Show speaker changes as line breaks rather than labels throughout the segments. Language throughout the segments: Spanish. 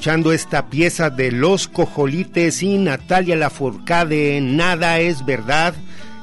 Escuchando esta pieza de Los Cojolites y Natalia Lafourcade, Nada es verdad,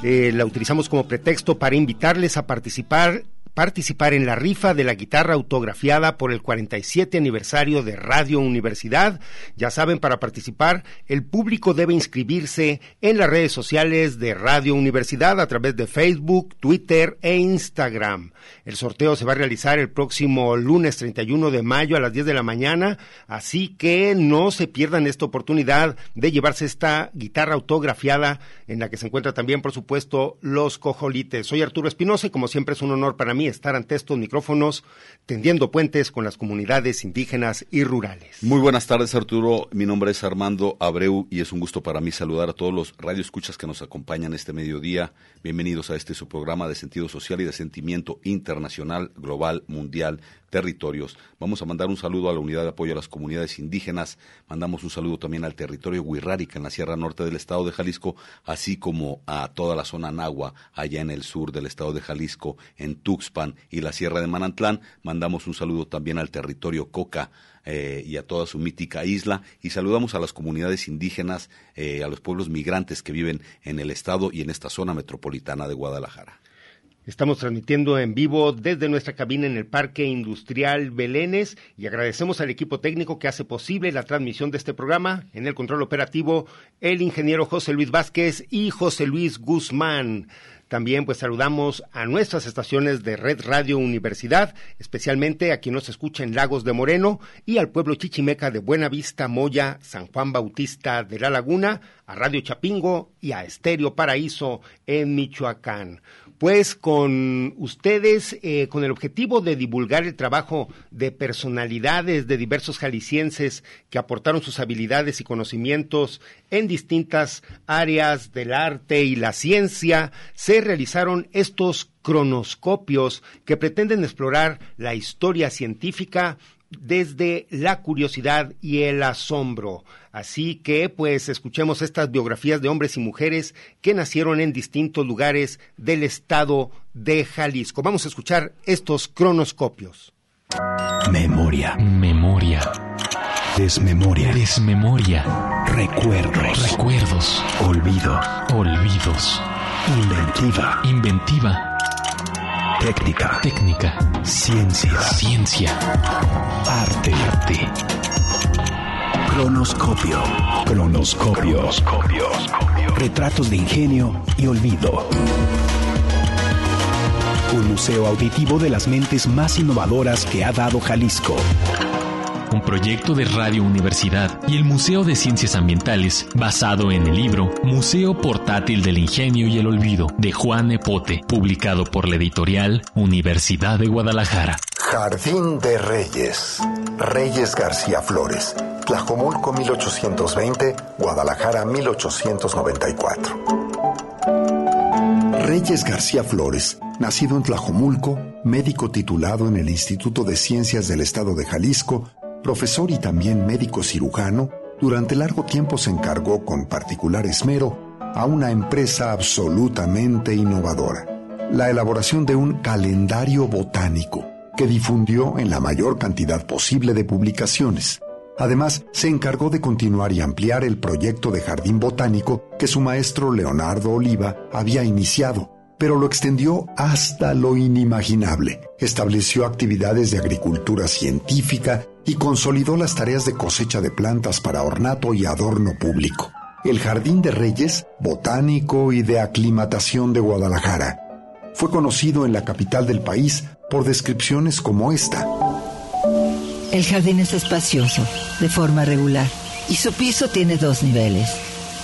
eh, la utilizamos como pretexto para invitarles a participar participar en la rifa de la guitarra autografiada por el 47 aniversario de Radio Universidad. Ya saben, para participar, el público debe inscribirse en las redes sociales de Radio Universidad a través de Facebook, Twitter e Instagram. El sorteo se va a realizar el próximo lunes 31 de mayo a las 10 de la mañana, así que no se pierdan esta oportunidad de llevarse esta guitarra autografiada en la que se encuentra también, por supuesto, los cojolites. Soy Arturo Espinosa y como siempre es un honor para mí estar ante estos micrófonos tendiendo puentes con las comunidades indígenas y rurales.
Muy buenas tardes, Arturo. Mi nombre es Armando Abreu y es un gusto para mí saludar a todos los radioescuchas que nos acompañan este mediodía. Bienvenidos a este su programa de sentido social y de sentimiento internacional, global, mundial, territorios. Vamos a mandar un saludo a la Unidad de Apoyo a las Comunidades Indígenas, mandamos un saludo también al territorio Huirrárica en la Sierra Norte del Estado de Jalisco, así como a toda la zona Nahua, allá en el sur del Estado de Jalisco, en Tuxpan y la Sierra de Manantlán. Mandamos un saludo también al territorio Coca, eh, y a toda su mítica isla y saludamos a las comunidades indígenas, eh, a los pueblos migrantes que viven en el estado y en esta zona metropolitana de Guadalajara.
Estamos transmitiendo en vivo desde nuestra cabina en el Parque Industrial Belénes y agradecemos al equipo técnico que hace posible la transmisión de este programa. En el control operativo, el ingeniero José Luis Vázquez y José Luis Guzmán. También pues saludamos a nuestras estaciones de Red Radio Universidad, especialmente a quien nos escucha en Lagos de Moreno y al pueblo chichimeca de Buena Vista, Moya, San Juan Bautista de la Laguna, a Radio Chapingo y a Estéreo Paraíso en Michoacán pues con ustedes, eh, con el objetivo de divulgar el trabajo de personalidades de diversos jaliscienses que aportaron sus habilidades y conocimientos en distintas áreas del arte y la ciencia, se realizaron estos cronoscopios que pretenden explorar la historia científica desde la curiosidad y el asombro. Así que pues escuchemos estas biografías de hombres y mujeres que nacieron en distintos lugares del estado de Jalisco. Vamos a escuchar estos cronoscopios.
Memoria.
Memoria.
Desmemoria.
Desmemoria.
Recuerdos.
Recuerdos.
Olvido.
Olvidos.
Inventiva.
Inventiva.
Técnica.
Técnica.
Ciencia.
Ciencia.
Arte.
Arte.
Cronoscopio. Cronoscopio. Retratos de ingenio y olvido. Un museo auditivo de las mentes más innovadoras que ha dado Jalisco.
Un proyecto de Radio Universidad y el Museo de Ciencias Ambientales basado en el libro Museo Portátil del Ingenio y el Olvido de Juan Epote, publicado por la editorial Universidad de Guadalajara.
Jardín de Reyes. Reyes García Flores. Tlajomulco 1820, Guadalajara 1894. Reyes García Flores, nacido en Tlajomulco, médico titulado en el Instituto de Ciencias del Estado de Jalisco, profesor y también médico cirujano, durante largo tiempo se encargó con particular esmero a una empresa absolutamente innovadora, la elaboración de un calendario botánico que difundió en la mayor cantidad posible de publicaciones. Además, se encargó de continuar y ampliar el proyecto de jardín botánico que su maestro Leonardo Oliva había iniciado, pero lo extendió hasta lo inimaginable. Estableció actividades de agricultura científica y consolidó las tareas de cosecha de plantas para ornato y adorno público. El Jardín de Reyes, botánico y de aclimatación de Guadalajara. Fue conocido en la capital del país por descripciones como esta.
El jardín es espacioso, de forma regular, y su piso tiene dos niveles.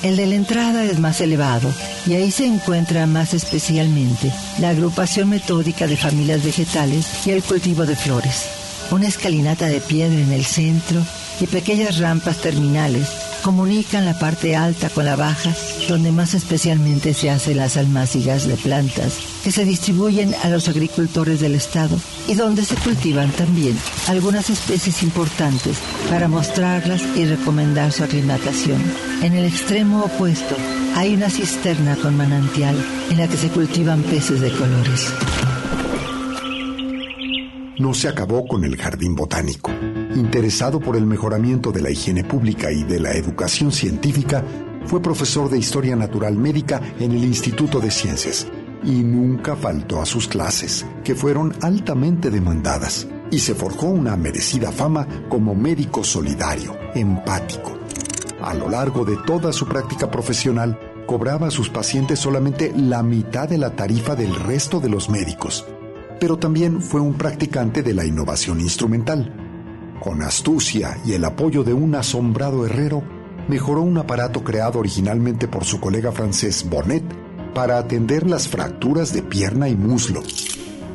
El de la entrada es más elevado y ahí se encuentra más especialmente la agrupación metódica de familias vegetales y el cultivo de flores. Una escalinata de piedra en el centro y pequeñas rampas terminales comunican la parte alta con la baja, donde más especialmente se hacen las almácigas de plantas que se distribuyen a los agricultores del estado y donde se cultivan también algunas especies importantes para mostrarlas y recomendar su aclimatación. En el extremo opuesto hay una cisterna con manantial en la que se cultivan peces de colores
no se acabó con el jardín botánico. Interesado por el mejoramiento de la higiene pública y de la educación científica, fue profesor de Historia Natural Médica en el Instituto de Ciencias y nunca faltó a sus clases, que fueron altamente demandadas, y se forjó una merecida fama como médico solidario, empático. A lo largo de toda su práctica profesional, cobraba a sus pacientes solamente la mitad de la tarifa del resto de los médicos pero también fue un practicante de la innovación instrumental. Con astucia y el apoyo de un asombrado herrero, mejoró un aparato creado originalmente por su colega francés Bonnet para atender las fracturas de pierna y muslo.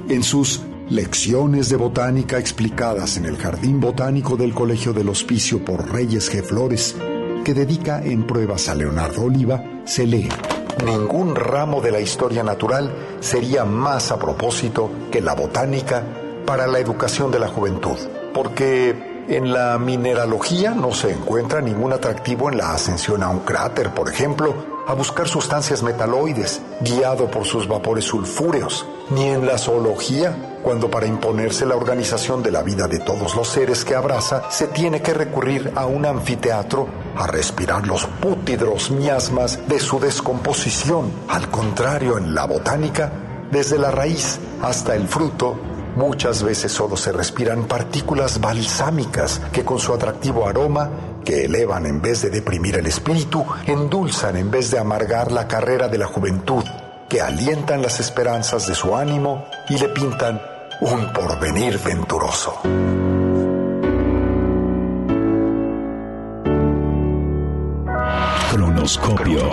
En sus Lecciones de botánica explicadas en el Jardín Botánico del Colegio del Hospicio por Reyes G. Flores, que dedica en pruebas a Leonardo Oliva, se lee ningún ramo de la historia natural sería más a propósito que la botánica para la educación de la juventud, porque en la mineralogía no se encuentra ningún atractivo en la ascensión a un cráter, por ejemplo, a buscar sustancias metaloides, guiado por sus vapores sulfúreos, ni en la zoología, cuando para imponerse la organización de la vida de todos los seres que abraza, se tiene que recurrir a un anfiteatro a respirar los pútidros miasmas de su descomposición. Al contrario, en la botánica, desde la raíz hasta el fruto, muchas veces solo se respiran partículas balsámicas que con su atractivo aroma, que elevan en vez de deprimir el espíritu, endulzan en vez de amargar la carrera de la juventud, que alientan las esperanzas de su ánimo y le pintan un porvenir venturoso.
Cronoscopio.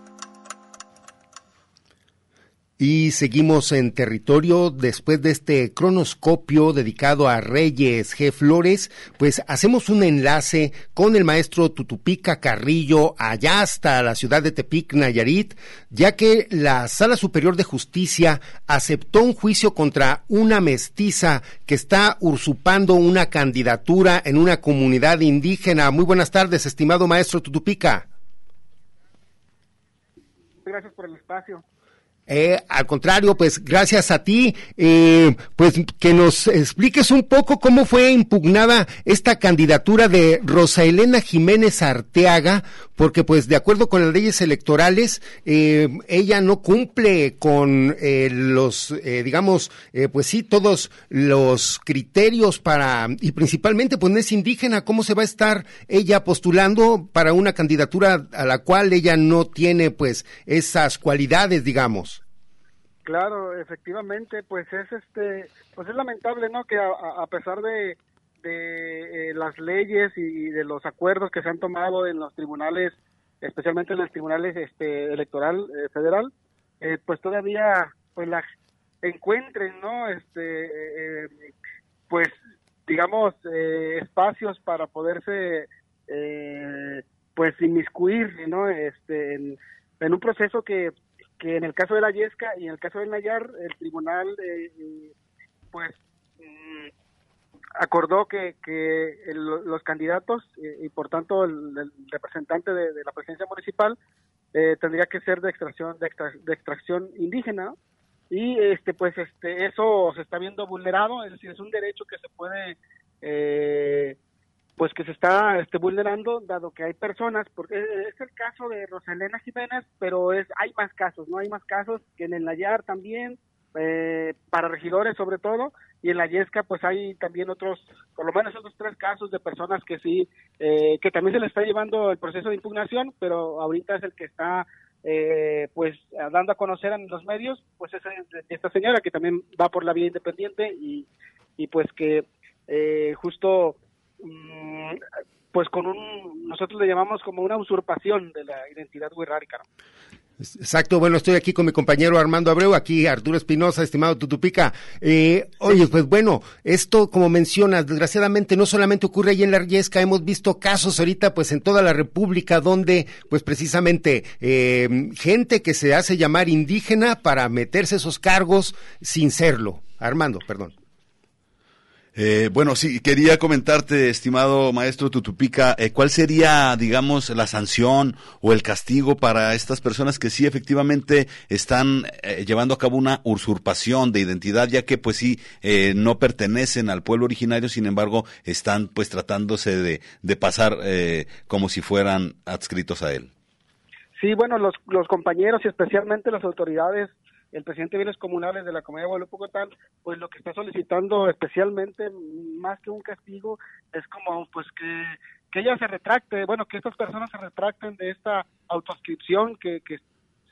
Y seguimos en territorio después de este cronoscopio dedicado a Reyes G. Flores, pues hacemos un enlace con el maestro Tutupica Carrillo allá hasta la ciudad de Tepic, Nayarit, ya que la Sala Superior de Justicia aceptó un juicio contra una mestiza que está usurpando una candidatura en una comunidad indígena. Muy buenas tardes, estimado maestro Tutupica.
Gracias por el espacio.
Eh, al contrario, pues gracias a ti, eh, pues que nos expliques un poco cómo fue impugnada esta candidatura de Rosa Elena Jiménez Arteaga, porque pues de acuerdo con las leyes electorales, eh, ella no cumple con eh, los, eh, digamos, eh, pues sí, todos los criterios para, y principalmente pues no es indígena, ¿cómo se va a estar ella postulando para una candidatura a la cual ella no tiene pues esas cualidades, digamos?
Claro, efectivamente, pues es este, pues es lamentable, ¿no? Que a, pesar de, de eh, las leyes y de los acuerdos que se han tomado en los tribunales, especialmente en los tribunales este electoral eh, federal, eh, pues todavía pues la encuentren, ¿no? Este, pues digamos espacios para poderse pues inmiscuir, ¿no? Este, en un proceso que que en el caso de la Yesca y en el caso del Nayar, el tribunal, eh, pues, mm, acordó que, que el, los candidatos eh, y por tanto el, representante de, la presidencia municipal eh, tendría que ser de extracción de, extra, de extracción indígena y este pues este eso se está viendo vulnerado es decir es un derecho que se puede eh, pues que se está este, vulnerando, dado que hay personas, porque es el caso de Rosalena Jiménez, pero es hay más casos, ¿no? Hay más casos que en el Nayar también, eh, para regidores sobre todo, y en la Yesca pues hay también otros, por lo menos otros tres casos de personas que sí, eh, que también se le está llevando el proceso de impugnación, pero ahorita es el que está eh, pues dando a conocer en los medios, pues es esta señora que también va por la vía independiente y, y pues que eh, justo pues con un, nosotros le llamamos como una usurpación de la identidad wixárika.
Exacto, bueno, estoy aquí con mi compañero Armando Abreu, aquí Arturo Espinosa, estimado Tutupica. Eh, oye, pues bueno, esto como mencionas, desgraciadamente no solamente ocurre ahí en la Riesca, hemos visto casos ahorita pues en toda la República donde pues precisamente eh, gente que se hace llamar indígena para meterse esos cargos sin serlo. Armando, perdón.
Eh, bueno, sí, quería comentarte, estimado maestro Tutupica, eh, ¿cuál sería, digamos, la sanción o el castigo para estas personas que sí efectivamente están eh, llevando a cabo una usurpación de identidad, ya que pues sí eh, no pertenecen al pueblo originario, sin embargo están pues tratándose de, de pasar como si fueran adscritos a él?
Sí, bueno, los, los compañeros y especialmente las autoridades el presidente de bienes comunales de la comunidad de Guadalupe Cotán, pues lo que está solicitando especialmente, más que un castigo, es como pues que, que ella se retracte, bueno, que estas personas se retracten de esta autoscripción que, que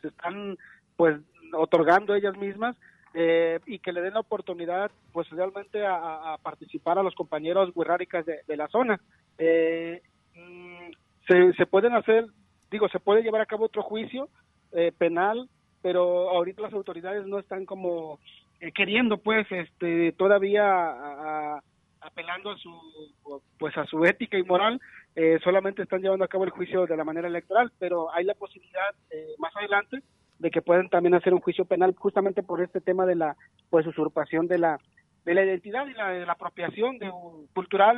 se están pues otorgando ellas mismas eh, y que le den la oportunidad pues realmente a, participar a los compañeros guerráricas de, de la zona. Eh, mm, se, se pueden hacer, digo, se puede llevar a cabo otro juicio eh, penal pero ahorita las autoridades no están como eh, queriendo pues este todavía apelando a su pues a su ética y moral eh, solamente están llevando a cabo el juicio de la manera electoral pero hay la posibilidad eh, más adelante de que puedan también hacer un juicio penal justamente por este tema de la pues usurpación de la de la identidad y la, de la apropiación de cultural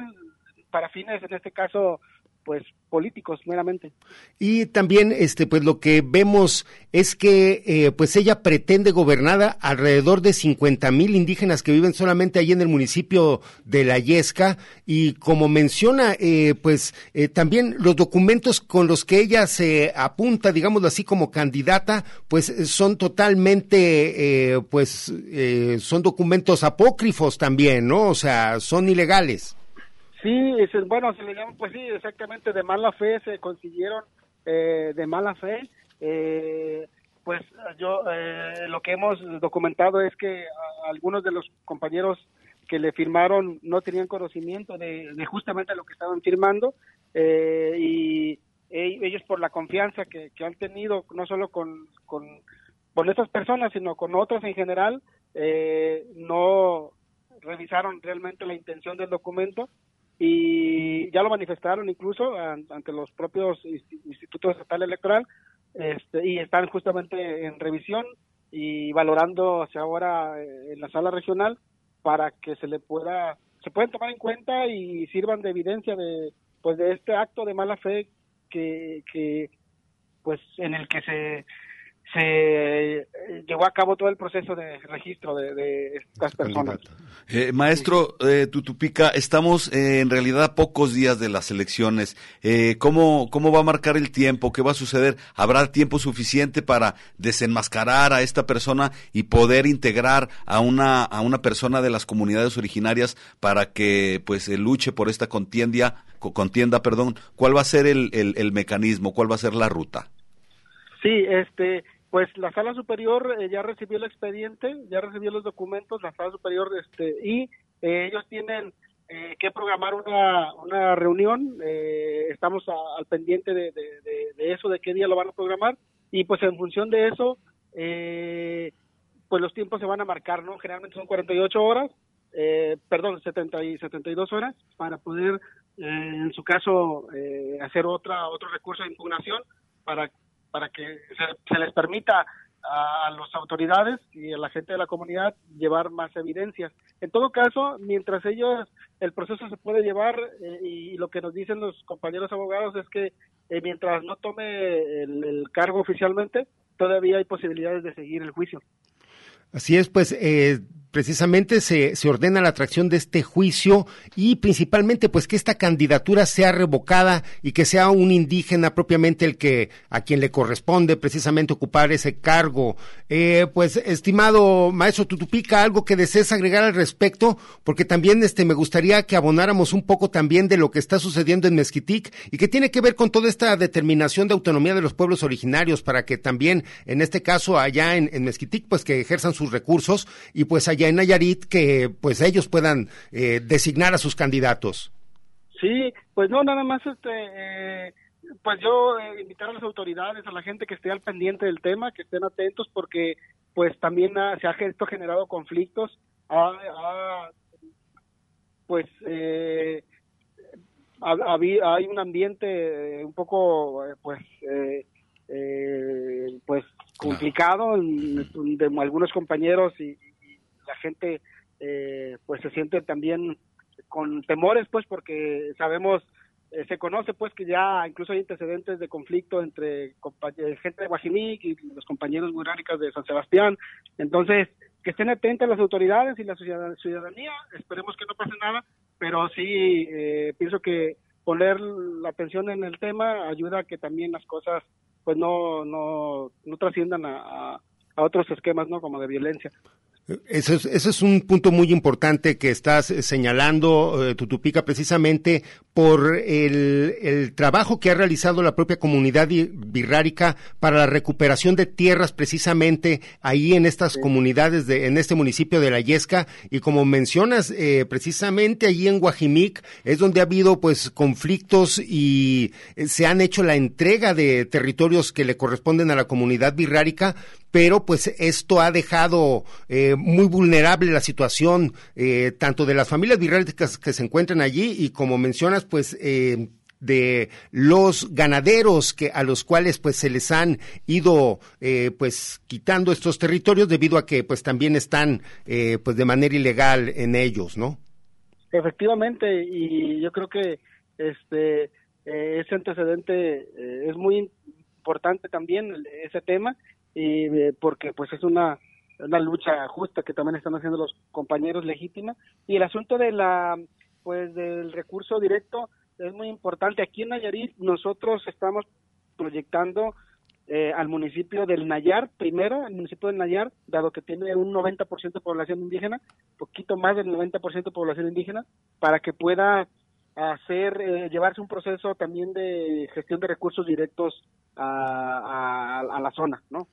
para fines en este caso pues políticos meramente.
Y también este pues lo que vemos es que eh, pues ella pretende gobernar alrededor de 50 mil indígenas que viven solamente ahí en el municipio de La Yesca. Y como menciona eh, pues eh, también los documentos con los que ella se apunta digámoslo así como candidata pues son totalmente eh, pues eh, son documentos apócrifos también no o sea son ilegales
Sí, bueno, se le llama, pues sí, exactamente, de mala fe se consiguieron, eh, de mala fe. Eh, pues yo, eh, lo que hemos documentado es que algunos de los compañeros que le firmaron no tenían conocimiento de, de justamente lo que estaban firmando eh, y, ellos por la confianza que, han tenido no solo con, con, con, estas personas, sino con otras en general, eh, no revisaron realmente la intención del documento y ya lo manifestaron incluso ante los propios institutos estatal electoral este, y están justamente en revisión y valorando hacia ahora eh, en la sala regional para que se le pueda se pueden tomar en cuenta y sirvan de evidencia de pues de este acto de mala fe que, que pues en el que se se eh, llevó a cabo todo el proceso de registro de, estas personas.
Eh, maestro eh, Tutupica, estamos en realidad a pocos días de las elecciones. ¿cómo, ¿Cómo va a marcar el tiempo? ¿Qué va a suceder? ¿Habrá tiempo suficiente para desenmascarar a esta persona y poder integrar a una, a una persona de las comunidades originarias para que pues luche por esta contienda, contienda? Perdón. ¿Cuál va a ser el, el, el mecanismo? ¿Cuál va a ser la ruta?
Sí, este, pues la sala superior eh, ya recibió el expediente, ya recibió los documentos, la sala superior, este, y eh, ellos tienen eh, que programar una, una reunión, estamos al pendiente de, de, eso, de qué día lo van a programar, y pues en función de eso, pues los tiempos se van a marcar, ¿no? Generalmente son 48 horas, perdón, 70 y 72 horas, para poder, en su caso, hacer otra otro recurso de impugnación para para que se, les permita a las autoridades y a la gente de la comunidad llevar más evidencias. En todo caso, mientras ellos, el proceso se puede llevar eh, y lo que nos dicen los compañeros abogados es que eh, mientras no tome el, cargo oficialmente, todavía hay posibilidades de seguir el juicio.
Así es, pues eh, precisamente se, se, ordena la atracción de este juicio y principalmente pues que esta candidatura sea revocada y que sea un indígena propiamente el que a quien le corresponde precisamente ocupar ese cargo. Eh, pues estimado maestro Tutupica, algo que desees agregar al respecto, porque también este me gustaría que abonáramos un poco también de lo que está sucediendo en Mezquitic y que tiene que ver con toda esta determinación de autonomía de los pueblos originarios para que también en este caso allá en, en Mezquitic pues que ejerzan sus recursos y pues allá en Nayarit que pues ellos puedan eh, designar a sus candidatos.
Sí, pues no, nada más este, eh, pues yo eh, invitar a las autoridades, a la gente que esté al pendiente del tema, que estén atentos porque pues también se ha esto generado conflictos, pues hay un ambiente un poco pues pues complicado de algunos compañeros y, la gente eh, pues se siente también con temores pues porque sabemos eh, se conoce pues que ya incluso hay antecedentes de conflicto entre eh, gente de Guajimic y los compañeros buráricas de San Sebastián. Entonces que estén atentas las autoridades y la ciudadanía. Esperemos que no pase nada pero sí pienso que poner la atención en el tema ayuda a que también las cosas pues no no no trasciendan a, a otros esquemas no como de violencia
ese es, un punto muy importante que estás eh, señalando, eh, Tutupica, precisamente por el, trabajo que ha realizado la propia comunidad birrárica para la recuperación de tierras precisamente ahí en estas comunidades, de, en este municipio de La Yesca. Y como mencionas, eh, precisamente allí en Guajimic es donde ha habido pues conflictos y se han hecho la entrega de territorios que le corresponden a la comunidad birrárica, pero pues esto ha dejado eh, muy vulnerable la situación eh, tanto de las familias virráricas que se encuentran allí y como mencionas pues eh, de los ganaderos que a los cuales pues se les han ido pues quitando estos territorios debido a que pues también están pues de manera ilegal en ellos no
efectivamente y yo creo que este ese antecedente es muy importante también ese tema y eh, porque pues es una, una lucha justa que también están haciendo los compañeros legítima. Y el asunto de la pues del recurso directo es muy importante aquí en Nayarit nosotros estamos proyectando eh, al municipio del Nayar, primero, el municipio del Nayar, dado que tiene un 90% de población indígena, poquito más del 90% de población indígena, para que pueda hacer, eh, llevarse un proceso también de gestión de recursos directos a, a, a la zona, ¿no?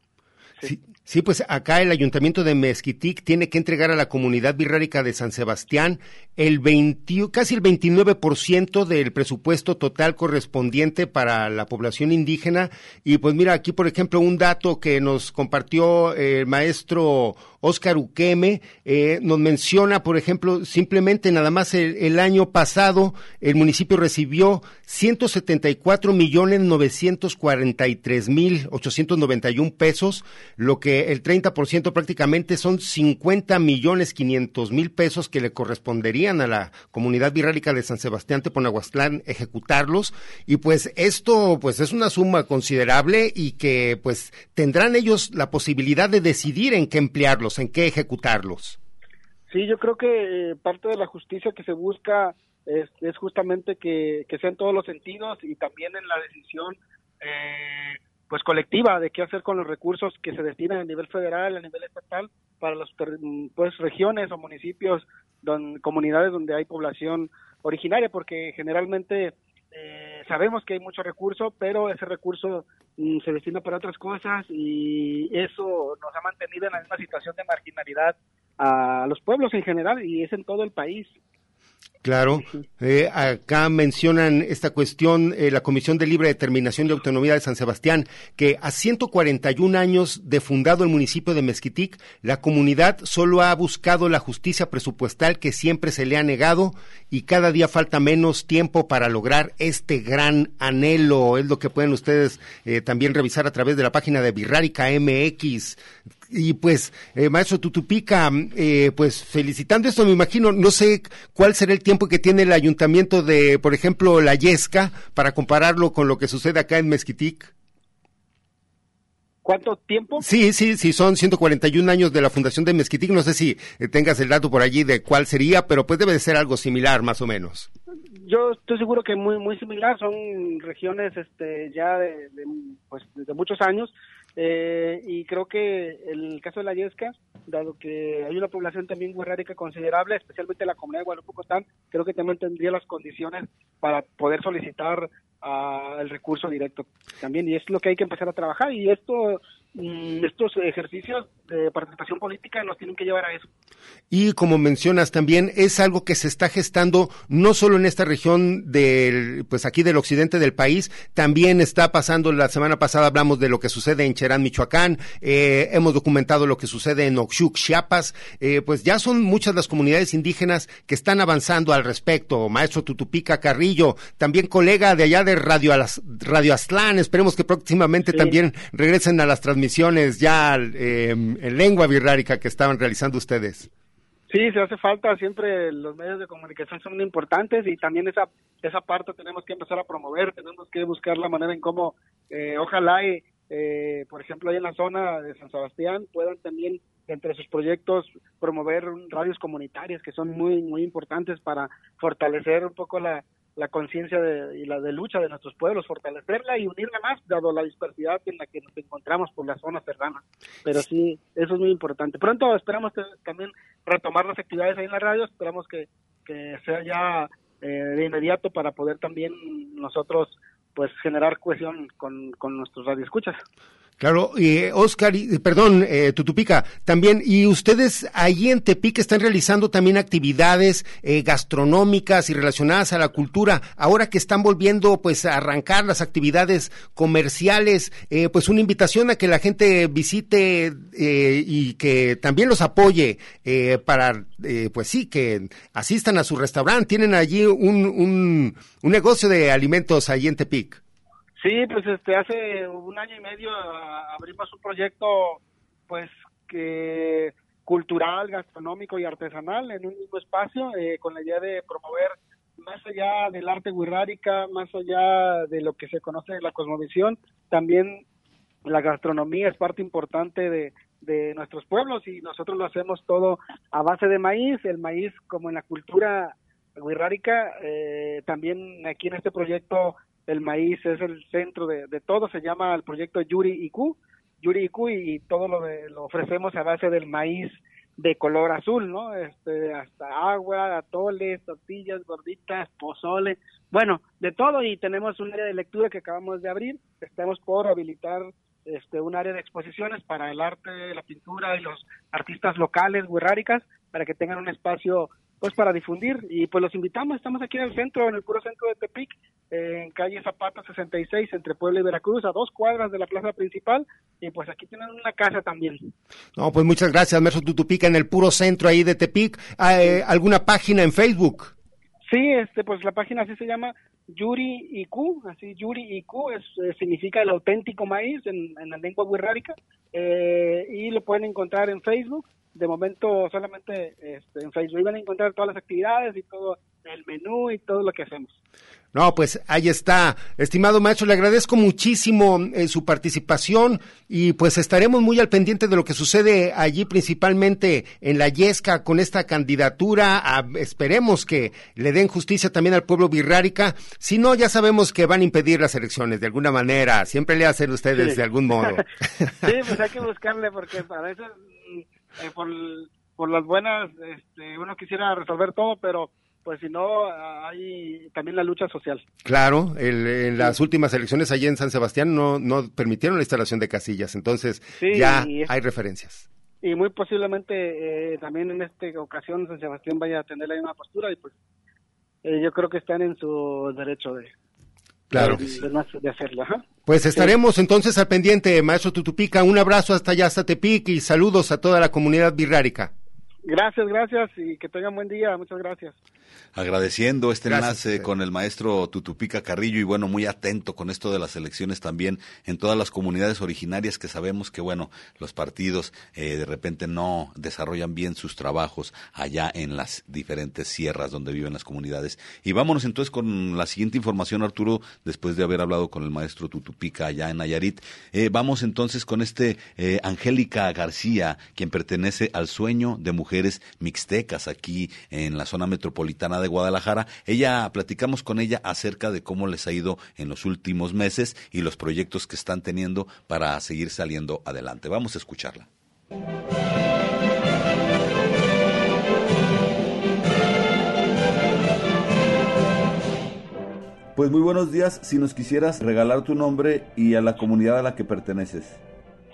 Sí, pues acá el ayuntamiento de Mezquitic tiene que entregar a la comunidad birrárica de San Sebastián el 20, casi el 29% del presupuesto total correspondiente para la población indígena. Y pues mira, aquí por ejemplo un dato que nos compartió el maestro Oscar Uqueme, eh, nos menciona, por ejemplo, simplemente nada más el, el año pasado el municipio recibió 174 millones 943 mil 891 pesos, lo que el 30% prácticamente son 50 millones 500 mil pesos que le corresponderían a la comunidad virrálica de San Sebastián Teponahuastlán ejecutarlos y pues esto pues es una suma considerable y que pues tendrán ellos la posibilidad de decidir en qué emplearlos, en qué ejecutarlos.
Sí, yo creo que eh, parte de la justicia que se busca es, justamente que, que, sea en todos los sentidos y también en la decisión eh, pues colectiva de qué hacer con los recursos que se destinan a nivel federal, a nivel estatal, para las pues regiones o municipios, don, comunidades donde hay población originaria, porque generalmente eh, sabemos que hay mucho recurso, pero ese recurso mm, se destina para otras cosas y eso nos ha mantenido en la misma situación de marginalidad a los pueblos en general y es en todo el país.
Claro, eh, acá mencionan esta cuestión, eh, la Comisión de Libre Determinación y Autonomía de San Sebastián, que a 141 años de fundado el municipio de Mezquitic, la comunidad solo ha buscado la justicia presupuestal que siempre se le ha negado y cada día falta menos tiempo para lograr este gran anhelo. Es lo que pueden ustedes eh, también revisar a través de la página de Birrárica MX y pues, eh, maestro Tutupica, eh, pues felicitando esto, me imagino, no sé cuál será el tiempo que tiene el ayuntamiento de, por ejemplo, La Yesca, para compararlo con lo que sucede acá en Mezquitic.
¿Cuánto tiempo?
Sí, sí, sí, son 141 años de la fundación de Mezquitic. No sé si eh, tengas el dato por allí de cuál sería, pero pues debe de ser algo similar, más o menos.
Yo estoy seguro que muy muy similar. Son regiones, este, ya de, de pues, de muchos años eh, y creo que el caso de la Yesca, dado que hay una población también guerrérica considerable, especialmente la comunidad de Guadalupe creo que también tendría las condiciones para poder solicitar uh, el recurso directo también. Y es lo que hay que empezar a trabajar. Y esto estos ejercicios de participación política nos tienen que llevar a eso.
Y como mencionas también, es algo que se está gestando no solo en esta región del, pues aquí del occidente del país, también está pasando, la semana pasada hablamos de lo que sucede en Cherán, Michoacán, eh, hemos documentado lo que sucede en Oxuc, Chiapas, eh, pues ya son muchas las comunidades indígenas que están avanzando al respecto. Maestro Tutupica Carrillo, también colega de allá de Radio, Radio Aztlán, esperemos que próximamente también regresen a las transmisiones misiones ya em, en lengua birrárica que estaban realizando ustedes.
Sí, se hace falta, siempre los medios de comunicación son importantes y también esa, esa parte tenemos que empezar a promover, tenemos que buscar la manera en cómo, eh, ojalá, eh, por ejemplo, ahí en la zona de San Sebastián puedan también entre sus proyectos promover radios comunitarias que son muy, muy importantes para fortalecer un poco la, la conciencia y la de lucha de nuestros pueblos, fortalecerla y unirla más, dado la dispersidad en la que nos encontramos por la zona serrana. Pero sí, eso es muy importante. Pronto esperamos también retomar las actividades ahí en la radio, esperamos que, que sea ya eh, de inmediato para poder también nosotros pues generar cohesión con, con nuestros radioescuchas.
Claro, eh, Oscar, perdón, eh, Tutupica, también, y ustedes ahí en Tepic están realizando también actividades eh, gastronómicas y relacionadas a la cultura. Ahora que están volviendo pues a arrancar las actividades comerciales, eh, pues una invitación a que la gente visite eh, y que también los apoye eh, para, eh, pues sí, que asistan a su restaurante. Tienen allí un, un, un negocio de alimentos allí en Tepic.
Sí, pues este hace un año y medio ah, abrimos un proyecto pues que cultural, gastronómico y artesanal en un mismo espacio eh, con la idea de promover más allá del arte wixárika, más allá de lo que se conoce de la cosmovisión, también la gastronomía es parte importante de, de nuestros pueblos y nosotros lo hacemos todo a base de maíz, el maíz como en la cultura wixárika, eh, también aquí en este proyecto el maíz es el centro de, todo, se llama el proyecto Yuri IQ, Yuri IQ y, todo lo, de, lo ofrecemos a base del maíz de color azul, ¿no? Este, hasta agua, atoles, tortillas, gorditas, pozole, bueno, de todo y tenemos un área de lectura que acabamos de abrir, estamos por habilitar este, un área de exposiciones para el arte, la pintura y los artistas locales, guirráricas, para que tengan un espacio pues para difundir y pues los invitamos, estamos aquí en el centro, en el puro centro de Tepic, en calle Zapata 66 entre Puebla y Veracruz, a dos cuadras de la plaza principal y pues aquí tienen una casa también.
No, pues muchas gracias, Merso Tutupica, en el puro centro ahí de Tepic. Eh, ¿Alguna página en Facebook?
Sí, este, pues la página así se llama Yuri IQ, así Yuri IQ es, eh, significa el auténtico maíz en, la lengua wixárika eh, y lo pueden encontrar en Facebook de momento solamente este, en Facebook van a encontrar todas las actividades y todo el menú y todo lo que hacemos.
No, pues ahí está. Estimado maestro, le agradezco muchísimo eh, su participación y pues estaremos muy al pendiente de lo que sucede allí, principalmente en la Yesca con esta candidatura. esperemos que le den justicia también al pueblo birrárica. Si no, ya sabemos que van a impedir las elecciones de alguna manera. Siempre le hacen ustedes de algún modo.
sí, pues hay que buscarle porque para eso eh, por, por las buenas, este, uno quisiera resolver todo, pero pues si no, hay también la lucha social.
Claro, en las últimas elecciones allí en San Sebastián no, no permitieron la instalación de casillas, entonces ya hay referencias.
Y muy posiblemente eh, también en esta ocasión San Sebastián vaya a tener la misma postura y pues eh, yo creo que están en su derecho de,
claro.
de, hacerlo.
Pues estaremos entonces al pendiente, maestro Tutupica. Un abrazo hasta allá, hasta Tepic y saludos a toda la comunidad birrárica.
Gracias, gracias y que tengan buen día. Muchas gracias
agradeciendo este enlace con el maestro Tutupica Carrillo y bueno, muy atento con esto de las elecciones también en todas las comunidades originarias que sabemos que bueno, los partidos eh, de repente no desarrollan bien sus trabajos allá en las diferentes sierras donde viven las comunidades. Y vámonos entonces con la siguiente información, Arturo, después de haber hablado con el maestro Tutupica allá en Nayarit. Eh, vamos entonces con este eh, Angélica García, quien pertenece al sueño de mujeres mixtecas aquí en la zona metropolitana de Guadalajara. Ella, platicamos con ella acerca de cómo les ha ido en los últimos meses y los proyectos que están teniendo para seguir saliendo adelante. Vamos a escucharla. Pues muy buenos días. Si nos quisieras regalar tu nombre y a la comunidad a la que perteneces.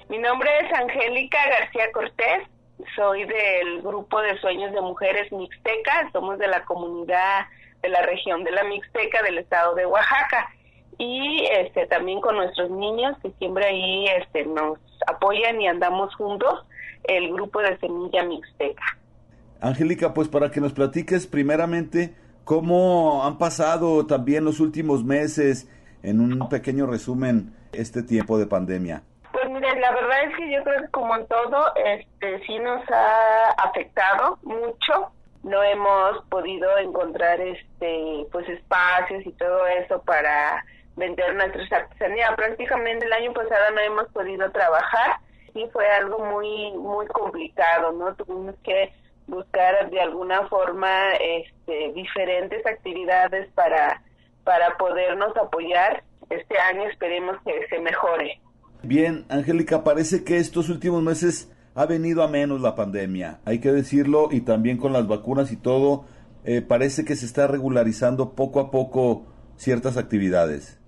Mi nombre es Angélica García Cortés soy del grupo de sueños de mujeres mixtecas, somos de la comunidad de la región de la Mixteca del estado de Oaxaca y este también con nuestros niños que siempre ahí este nos apoyan y andamos juntos el grupo de semilla mixteca.
Angélica, pues para que nos platiques primeramente cómo han pasado también los últimos meses en un pequeño resumen este tiempo de pandemia.
Mire, la verdad es que yo creo que como en todo, este sí nos ha afectado mucho. No hemos podido encontrar este pues espacios y todo eso para vender nuestras artesanías. Prácticamente el año pasado no hemos podido trabajar y fue algo muy muy complicado, ¿no? Tuvimos que buscar de alguna forma este diferentes actividades para para podernos apoyar. Este año esperemos que se mejore.
Bien, Angélica, parece que estos últimos meses ha venido a menos la pandemia, hay que decirlo, y también con las vacunas y todo, eh, parece que se está regularizando poco a poco ciertas actividades.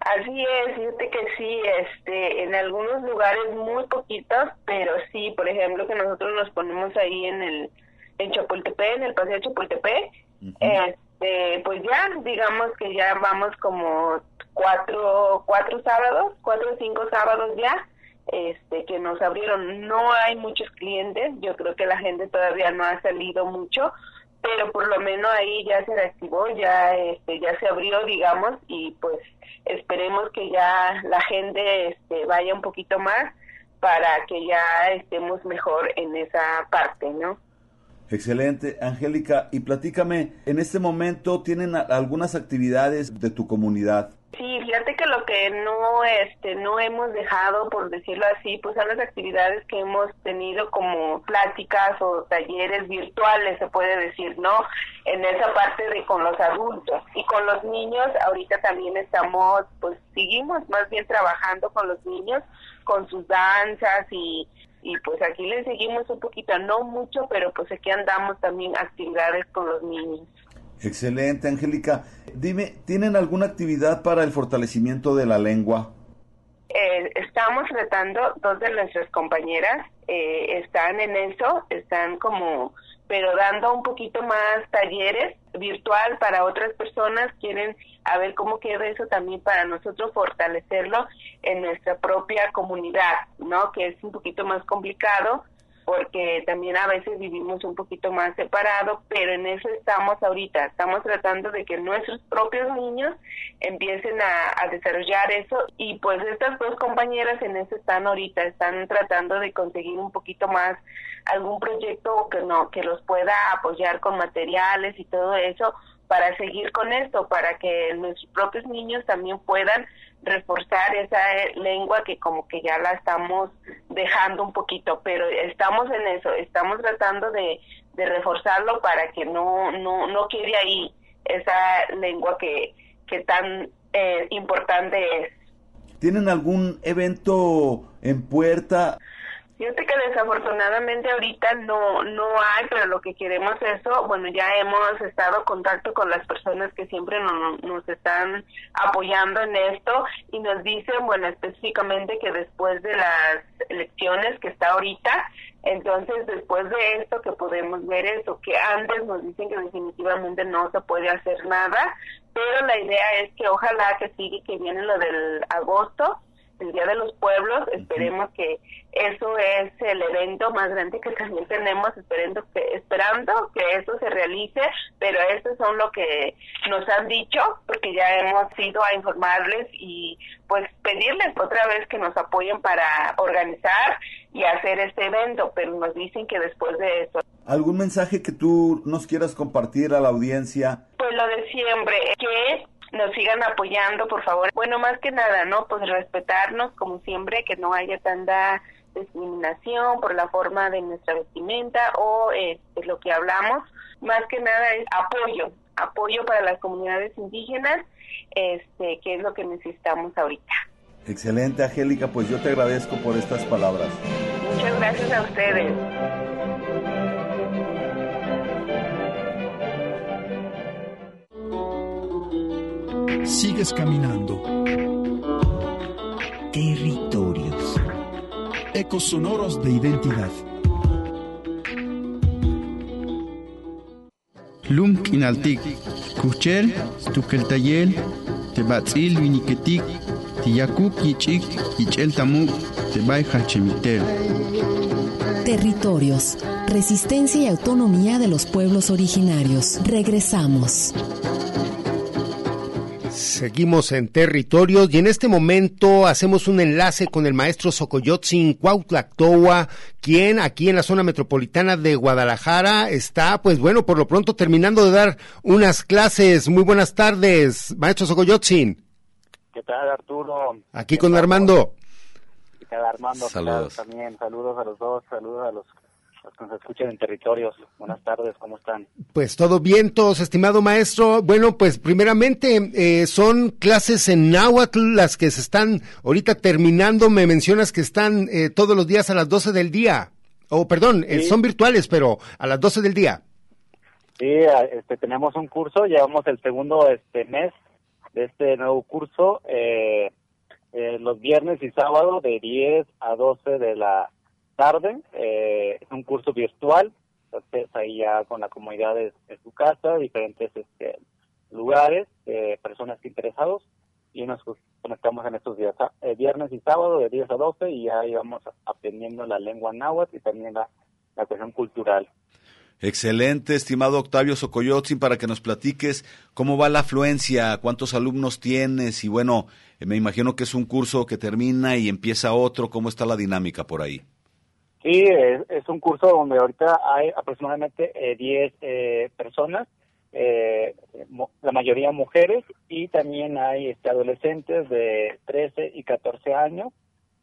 Así es, fíjate que sí, este, en algunos lugares muy poquitos, pero sí, por ejemplo, que nosotros nos ponemos ahí en el, en Chapultepec, en el paseo Chapultepec, este, pues ya, digamos que ya vamos como cuatro, cuatro sábados, cuatro o cinco sábados ya, este, que nos abrieron. No hay muchos clientes, yo creo que la gente todavía no ha salido mucho, pero por lo menos ahí ya se reactivó, ya, este, ya se abrió, digamos, y pues esperemos que ya la gente este, vaya un poquito más para que ya estemos mejor en esa parte, ¿no?
Excelente, Angélica. Y platícame, en este momento tienen algunas actividades de tu comunidad.
Sí, fíjate que lo que no este no hemos dejado por decirlo así, pues son las actividades que hemos tenido como pláticas o talleres virtuales, se puede decir, ¿no? En esa parte de con los adultos y con los niños, ahorita también estamos pues seguimos más bien trabajando con los niños con sus danzas y y pues aquí les seguimos un poquito, no mucho, pero pues aquí andamos también actividades con los niños.
Excelente, Angélica. Dime, ¿tienen alguna actividad para el fortalecimiento de la lengua?
eh, estamos tratando, dos de nuestras compañeras eh, están en eso, están como, pero dando un poquito más talleres virtual para otras personas, quieren a ver cómo queda eso también para nosotros fortalecerlo en nuestra propia comunidad, ¿no? Que es un poquito más complicado porque también a veces vivimos un poquito más separados, pero en eso estamos ahorita, estamos tratando de que nuestros propios niños empiecen a, desarrollar eso y pues estas dos compañeras en eso están ahorita, están tratando de conseguir un poquito más algún proyecto que no que los pueda apoyar con materiales y todo eso para seguir con esto, para que nuestros propios niños también puedan reforzar esa eh, lengua que como que ya la estamos dejando un poquito, pero estamos en eso, estamos tratando de, reforzarlo para que no, no, no quede ahí esa lengua que, que tan eh, importante es.
¿Tienen algún evento en puerta?
Fíjate que desafortunadamente ahorita no no hay, pero lo que queremos es eso, bueno, ya hemos estado en contacto con las personas que siempre nos están apoyando en esto y nos dicen, bueno, específicamente que después de las elecciones que está ahorita, entonces después de esto que podemos ver eso, que antes nos dicen que definitivamente no se puede hacer nada, pero la idea es que ojalá que siga que viene lo del agosto, el Día de los Pueblos, esperemos que eso es el evento más grande que también tenemos, esperando que, esperando que eso se realice, pero eso son lo que nos han dicho, porque ya hemos ido a informarles y pues pedirles otra vez que nos apoyen para organizar y hacer este evento, pero nos dicen que después de eso.
¿Algún mensaje que tú nos quieras compartir a la audiencia?
Pues lo de siempre, que nos sigan apoyando, por favor. Bueno, más que nada, ¿no? Pues respetarnos, como siempre, que no haya tanta discriminación por la forma de nuestra vestimenta o eh, lo que hablamos. Más que nada es apoyo, apoyo para las comunidades indígenas, este, que es lo que necesitamos ahorita.
Excelente, Angélica, pues yo te agradezco por estas palabras.
Muchas gracias a ustedes.
Sigues caminando.
Territorios.
Ecos sonoros de identidad.
Lum kinaltik, kuchel, tukeltayel, tebatzil viniketik, tiyakuk yichik, yichel tamuk, tebay.
Territorios, resistencia y autonomía de los pueblos originarios. Regresamos.
Seguimos en territorios y en este momento hacemos un enlace con el maestro Socoyotzin Cuautlactoa, quien aquí en la zona metropolitana de Guadalajara está, pues bueno, por lo pronto terminando de dar unas clases. Muy buenas tardes, maestro Socoyotzin.
¿Qué tal, Arturo?
Aquí con Armando.
¿Qué tal, Armando?
Saludos.
También saludos a los dos, saludos a los los que nos escuchan en territorios. Buenas tardes, ¿cómo están?
Pues todo bien, todos, estimado maestro. Bueno, pues primeramente eh, son clases en náhuatl las que se están ahorita terminando. Me mencionas que están eh, todos los días a las 12 del día. O oh, perdón, eh, son virtuales, pero a las 12 del día.
Sí, este, tenemos un curso, llevamos el segundo este mes de este nuevo curso, los viernes y sábado de 10 a 12 de la tarde. Eh, es un curso virtual, entonces ahí ya con la comunidad de, su casa, diferentes este, lugares, eh, personas interesados, y nos conectamos en estos días, eh, viernes y sábado de 10 a 12, y ya íbamos aprendiendo la lengua náhuatl y también la, la cuestión cultural.
Excelente, estimado Octavio Socoyotzin, para que nos platiques cómo va la afluencia, cuántos alumnos tienes y bueno, me imagino que es un curso que termina y empieza otro, ¿cómo está la dinámica por ahí?
Sí, es, un curso donde ahorita hay aproximadamente 10 eh, eh, personas, eh, la mayoría mujeres, y también hay este, adolescentes de 13 y 14 años,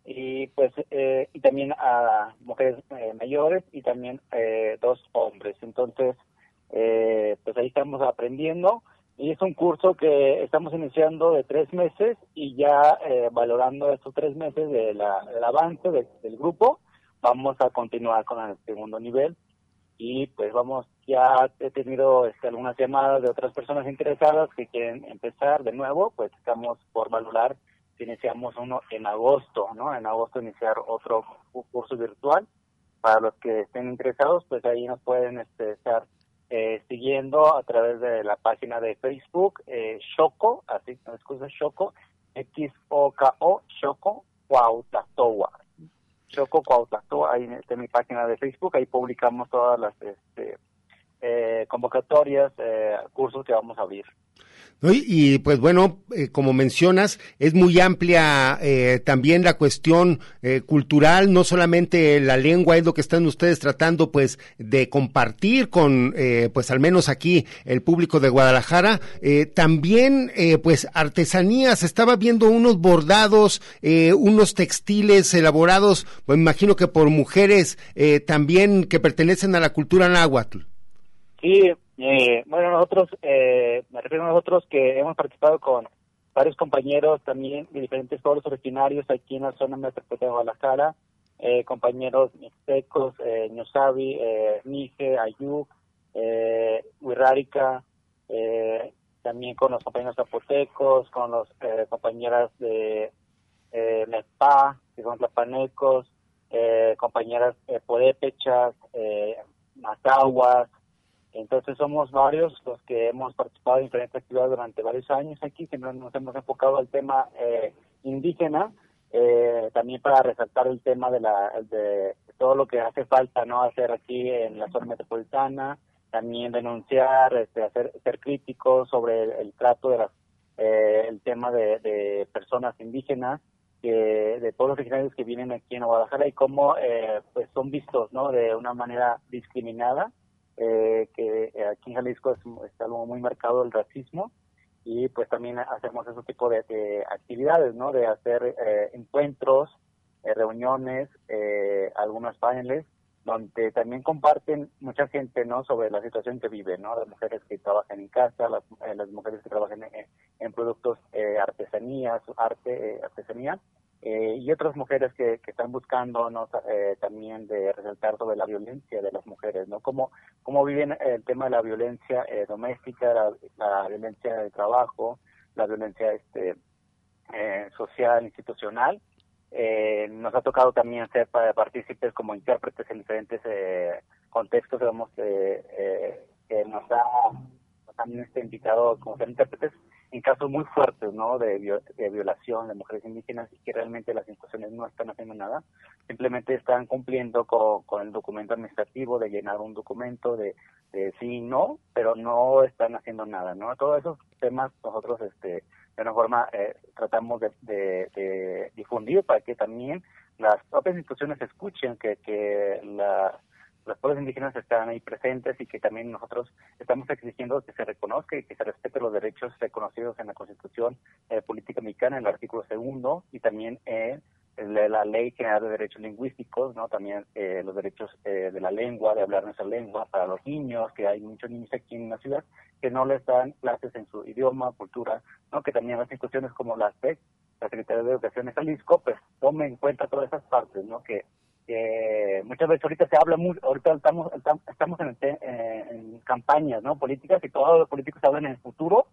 y pues y también a mujeres mayores y también dos hombres. Entonces, pues ahí estamos aprendiendo. Y es un curso que estamos iniciando de tres meses y ya valorando estos tres meses del avance del grupo vamos a continuar con el segundo nivel y pues vamos, ya he tenido este, algunas llamadas de otras personas interesadas que quieren empezar de nuevo, pues estamos por valorar iniciamos uno en agosto, ¿no? En agosto iniciar otro curso virtual. Para los que estén interesados, pues ahí nos pueden este, estar eh, siguiendo a través de la página de Facebook, eh, Shoko, así, no excusa, Shoko, X-O-K-O, Shoko, Cuautatoa. Shoko Cuautatoa, ahí en mi página de Facebook, ahí publicamos todas las este, eh, convocatorias, eh, cursos que vamos a abrir.
Y, pues bueno, eh, como mencionas, es muy amplia eh, también la cuestión cultural, no solamente la lengua es lo que están ustedes tratando pues de compartir con pues al menos aquí el público de Guadalajara, también pues artesanías, estaba viendo unos bordados, unos textiles elaborados, pues imagino que por mujeres también que pertenecen a la cultura náhuatl.
Sí, eh, bueno, nosotros, eh, me refiero a nosotros que hemos participado con varios compañeros también de diferentes pueblos originarios aquí en la zona metropolitana de Guadalajara, eh, compañeros mixtecos, eh, Ñusabi, eh, Mije, Ayú, eh, eh, también con los compañeros zapotecos, con los eh, compañeras de eh, Nepa, que son tlapanecos, eh, compañeras eh, podépechas, eh, entonces somos varios los que hemos participado en diferentes actividades durante varios años aquí, que nos hemos enfocado al tema eh, indígena, eh, también para resaltar el tema de, la, de todo lo que hace falta no hacer aquí en la zona metropolitana, también denunciar, este, hacer, ser críticos sobre el, trato de las, eh, el tema de, de personas indígenas, que, de pueblos originarios que vienen aquí en Guadalajara y cómo eh, pues son vistos no de una manera discriminada eh, que aquí en Jalisco es, está algo muy marcado el racismo y pues también hacemos ese tipo de, actividades, ¿no? De hacer eh, encuentros, eh, reuniones, eh, algunos paneles donde también comparten mucha gente, ¿no? Sobre la situación que vive, ¿no? Las mujeres que trabajan en casa, las, las mujeres que trabajan en, en productos artesanías, arte, artesanía eh, y otras mujeres que, que están buscando ¿no? Eh, también de resaltar sobre la violencia de las mujeres, ¿no? Cómo, cómo viven el tema de la violencia eh, doméstica, la, violencia de trabajo, la violencia este social, institucional. nos ha tocado también ser partícipes como intérpretes en diferentes contextos, digamos, que nos ha también este invitado como ser intérpretes en casos muy fuertes, ¿no? De, violación de mujeres indígenas y que realmente las instituciones no están haciendo nada, simplemente están cumpliendo con, el documento administrativo de llenar un documento de, de sí y no, pero no están haciendo nada, ¿no? Todos esos temas nosotros, este, de una forma, eh, tratamos de, de, difundir para que también las propias instituciones escuchen que, que la los pueblos indígenas están ahí presentes y que también nosotros estamos exigiendo que se reconozca y que se respeten los derechos reconocidos en la Constitución eh, Política Mexicana, en el artículo segundo, y también en la Ley General de Derechos Lingüísticos, no también eh, los derechos eh, de la lengua, de hablar nuestra lengua para los niños, que hay muchos niños aquí en la ciudad que no les dan clases en su idioma, cultura, no que también las instituciones como la SEC, la Secretaría de Educación de Jalisco, pues tomen en cuenta todas esas partes, no que muchas veces ahorita se habla mucho, ahorita estamos estamos en, en, campañas no políticas y todos los políticos hablan en el futuro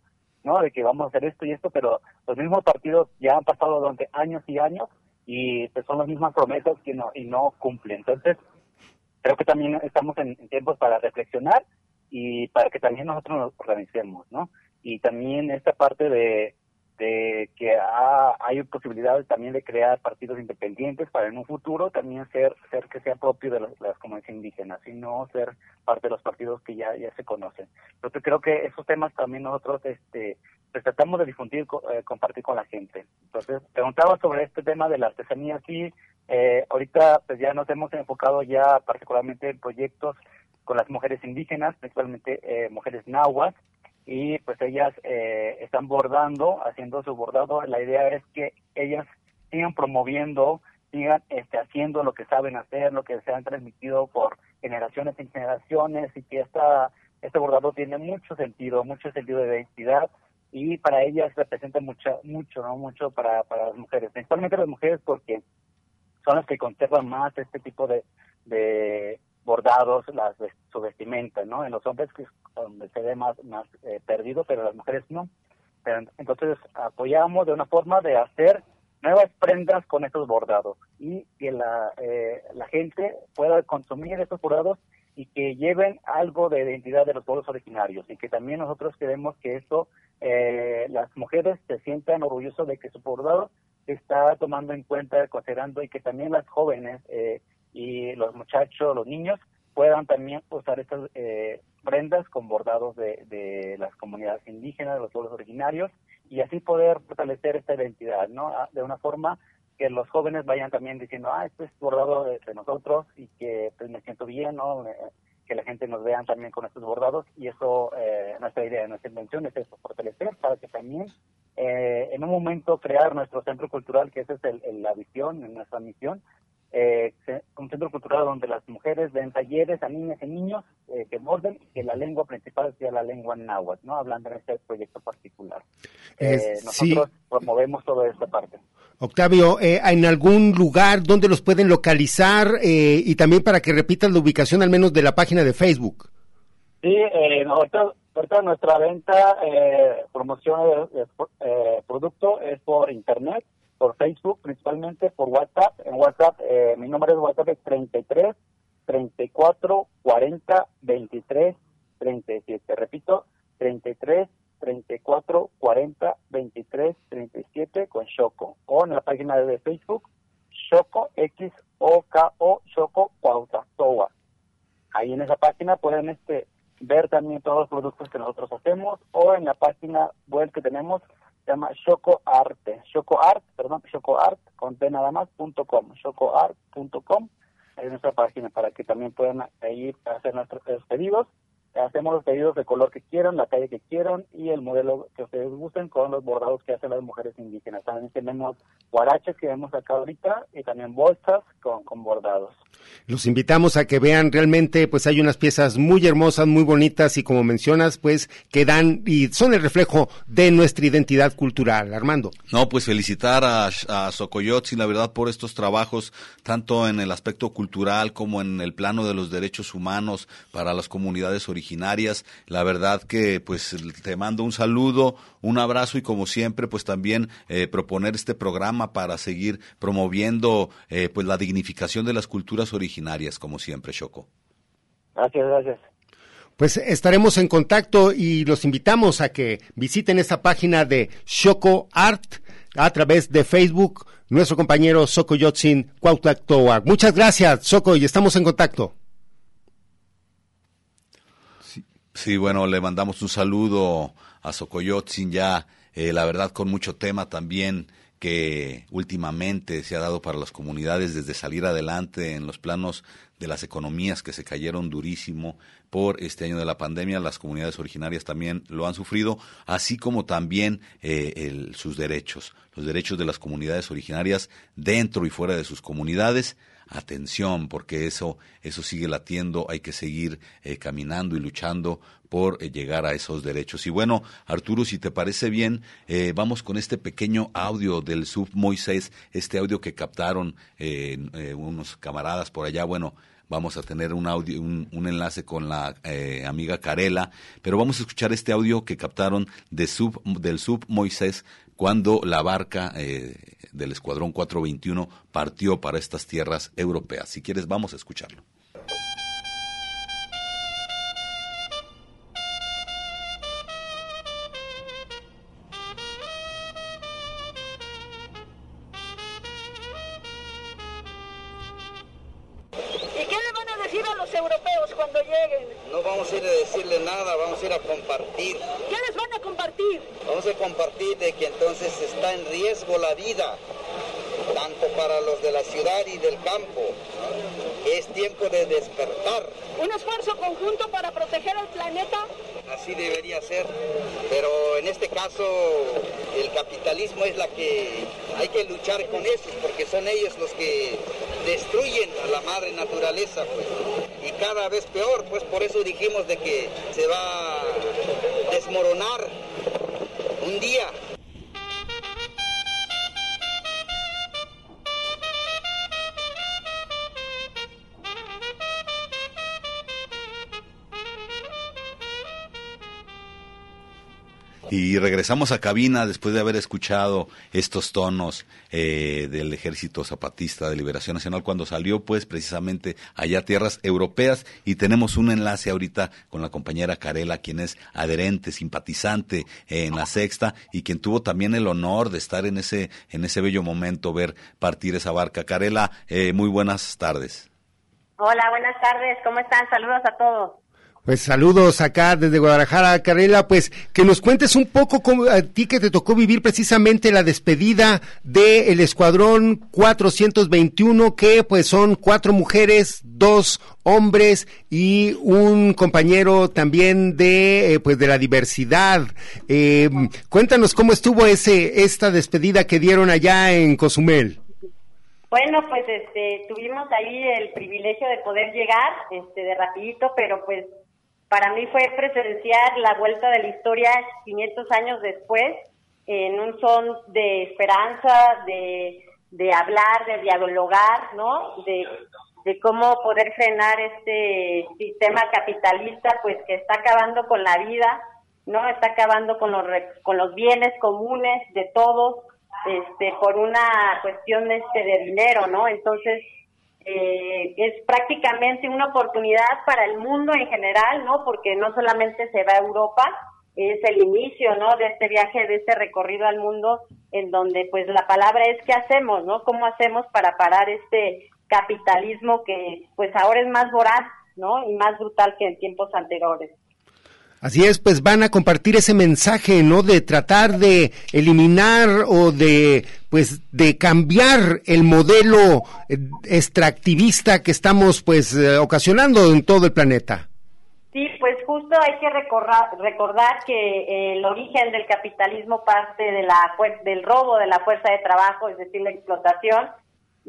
no de que vamos a hacer esto y esto pero los mismos partidos ya han pasado durante años y años y pues son las mismas promesas que no y no cumplen. Entonces creo que también estamos en, tiempos para reflexionar y para que también nosotros nos organicemos no y también esta parte de de que hay posibilidades también de crear partidos independientes para en un futuro también ser ser que sea propio de las, comunidades indígenas y no ser parte de los partidos que ya ya se conocen. Entonces creo que esos temas también nosotros este pues tratamos de difundir, eh, compartir con la gente. Entonces preguntaba sobre este tema de la artesanía, sí, eh, ahorita pues ya nos hemos enfocado ya particularmente en proyectos con las mujeres indígenas, principalmente eh, mujeres nahuas, y pues ellas eh, están bordando, haciendo su bordado. La idea es que ellas sigan promoviendo, sigan este, haciendo lo que saben hacer, lo que se han transmitido por generaciones y generaciones y que esta, este bordado tiene mucho sentido, mucho sentido de identidad y para ellas representa mucho, mucho, ¿no? Mucho para, para las mujeres, principalmente las mujeres porque son las que conservan más este tipo de, de, bordados, las su vestimenta, ¿no? En los hombres que se ve más más eh, perdido, pero las mujeres no. Pero, entonces apoyamos de una forma de hacer nuevas prendas con estos bordados y que la, eh, la gente pueda consumir estos bordados y que lleven algo de identidad de los pueblos originarios y que también nosotros queremos que eso eh, las mujeres se sientan orgullosas de que su bordado está tomando en cuenta, considerando y que también las jóvenes eh, y los muchachos, los niños puedan también usar estas eh, prendas con bordados de, de, las comunidades indígenas, de los pueblos originarios, y así poder fortalecer esta identidad, ¿no? Ah, de una forma que los jóvenes vayan también diciendo, ah, esto es bordado de, nosotros y que pues me siento bien, ¿no? que la gente nos vean también con estos bordados y eso, eh, nuestra idea, nuestra intención es eso, fortalecer para que también eh, en un momento crear nuestro centro cultural, que esa es el, la visión, nuestra misión, eh, un centro cultural donde las mujeres den talleres a niñas y niños eh, que morden y que la lengua principal sea la lengua náhuatl, ¿no? Hablando en este proyecto particular. Eh, nosotros promovemos toda esta parte.
Octavio, eh, ¿en algún lugar donde los pueden localizar eh, y también para que repitan la ubicación al menos de la página de Facebook?
Sí, eh, ahorita, nuestra venta, eh, promoción de, eh, producto es por internet por Facebook, principalmente por WhatsApp. En WhatsApp, eh, mi número de WhatsApp es 33 34 40 23 37. Repito, 33 34 40 23 37 con Choco. O en la página de Facebook, Choco X O K O Choco Toa. Ahí en esa página pueden este ver también todos los productos que nosotros hacemos o en la página web que tenemos se llama Choco Arte, Choco Art, perdón, Choco Art, con T nada más, punto com, chocoart.com, en nuestra página para que también puedan ir a hacer nuestros pedidos hacemos los pedidos de color que quieran, la calle que quieran y el modelo que ustedes gusten con los bordados que hacen las mujeres indígenas. También tenemos guaraches que vemos acá ahorita y también bolsas con, con bordados.
Los invitamos a que vean realmente, pues hay unas piezas muy hermosas, muy bonitas y como mencionas, pues que dan y son el reflejo de nuestra identidad cultural. Armando.
No, pues felicitar a, a Socoyotzi, la verdad, por estos trabajos, tanto en el aspecto cultural como en el plano de los derechos humanos para las comunidades originales originarias. La verdad que pues te mando un saludo, un abrazo y como siempre pues también eh, proponer este programa para seguir promoviendo eh, pues la dignificación de las culturas originarias como siempre, Choco.
Gracias, gracias.
Pues estaremos en contacto y los invitamos a que visiten esta página de Choco Art a través de Facebook, nuestro compañero Soco Yotzin Cuauhtlac Muchas gracias, Soco, y estamos en contacto.
Sí, bueno, le mandamos un saludo a Socoyotzin ya, eh, la verdad con mucho tema también que últimamente se ha dado para las comunidades desde salir adelante en los planos de las economías que se cayeron durísimo por este año de la pandemia. Las comunidades originarias también lo han sufrido, así como también eh, sus derechos, los derechos de las comunidades originarias dentro y fuera de sus comunidades atención, porque eso, eso sigue latiendo, hay que seguir eh, caminando y luchando por eh, llegar a esos derechos. Y bueno, Arturo, si te parece bien, eh, vamos con este pequeño audio del Sub Moisés, este audio que captaron unos camaradas por allá, bueno, vamos a tener un audio, un, enlace con la amiga Carela, pero vamos a escuchar este audio que captaron de sub, del Sub Moisés cuando la barca eh, del Escuadrón 421 partió para estas tierras europeas. Si quieres, vamos a escucharlo. Regresamos a cabina después de haber escuchado estos tonos eh, del Ejército Zapatista de Liberación Nacional cuando salió pues precisamente allá a tierras europeas y tenemos un enlace ahorita con la compañera Carela, quien es adherente, simpatizante en la sexta y quien tuvo también el honor de estar en ese, en ese bello momento, ver partir esa barca. Carela, eh, muy buenas tardes.
Hola, buenas tardes, ¿cómo están? Saludos a todos.
Pues saludos acá desde Guadalajara, Carela, pues que nos cuentes un poco cómo a ti que te tocó vivir precisamente la despedida del Escuadrón 421, que pues son cuatro mujeres, dos hombres y un compañero también de eh, pues de la diversidad. Eh, cuéntanos cómo estuvo ese esta despedida que dieron allá en Cozumel.
Bueno, pues este, tuvimos ahí el privilegio de poder llegar, este, de rapidito, pero pues para mí fue presenciar la vuelta de la historia 500 años después en un son de esperanza, de, de hablar, de dialogar, ¿no? De, de cómo poder frenar este sistema capitalista, pues que está acabando con la vida, ¿no? Está acabando con los, con los bienes comunes de todos, este, por una cuestión este, de dinero, ¿no? Entonces, eh, es prácticamente una oportunidad para el mundo en general, ¿no? Porque no solamente se va a Europa, es el inicio, ¿no? De este viaje, de este recorrido al mundo, en donde, pues, la palabra es qué hacemos, ¿no? ¿Cómo hacemos para parar este capitalismo que, pues, ahora es más voraz, ¿no? Y más brutal que en tiempos anteriores.
Así es, pues van a compartir ese mensaje, ¿no? De tratar de eliminar o de, pues, de cambiar el modelo eh, extractivista que estamos, pues, eh, ocasionando en todo el planeta.
Sí, pues justo hay que recordar, recordar que eh, el origen del capitalismo parte de la, del robo de la fuerza de trabajo, es decir, la explotación,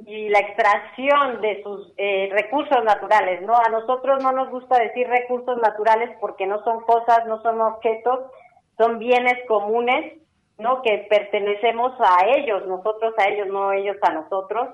y la extracción de sus eh, recursos naturales, ¿no? A nosotros no nos gusta decir recursos naturales porque no son cosas, no son objetos, son bienes comunes, ¿no? Que pertenecemos a ellos, nosotros a ellos, no ellos a nosotros.